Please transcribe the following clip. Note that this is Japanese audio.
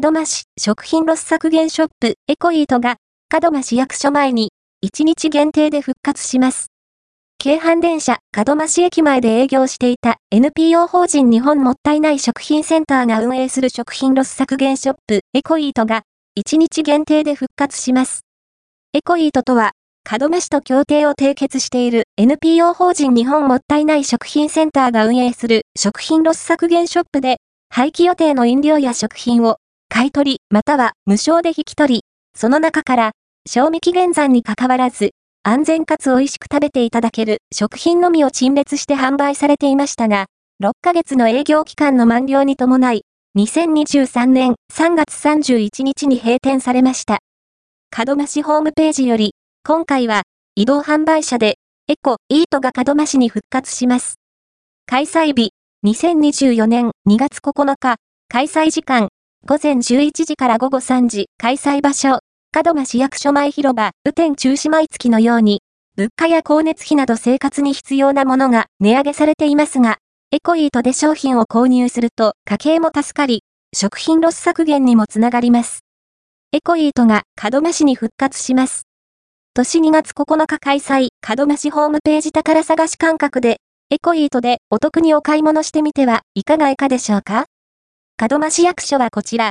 門真市食品ロス削減ショップ ecoeat が門真市役所前に1日限定で復活します。京阪電車門真市駅前で営業していた NPO 法人日本もったいない食品センターが運営する食品ロス削減ショップ ecoeat が1日限定で復活します。 ecoeat とは門真市と協定を締結している NPO 法人日本もったいない食品センターが運営する食品ロス削減ショップで廃棄予定の飲料や食品を買い取りまたは無償で引き取り、その中から賞味期限残に関わらず安全かつ美味しく食べていただける食品のみを陳列して販売されていましたが、6ヶ月の営業期間の満了に伴い、2023年3月31日に閉店されました。門真市ホームページより、今回は移動販売車でエコイートが門真市に復活します。開催日、2024年2月9日、開催時間、午前11時から午後3時、開催場所、門真市役所前広場、雨天中止毎月のように、物価や光熱費など生活に必要なものが値上げされていますが、エコイートで商品を購入すると家計も助かり、食品ロス削減にもつながります。エコイートが門真市に復活します。年2月9日開催、門真市ホームページ宝探し感覚で、エコイートでお得にお買い物してみてはいかがいかでしょうか？門真市役所はこちら、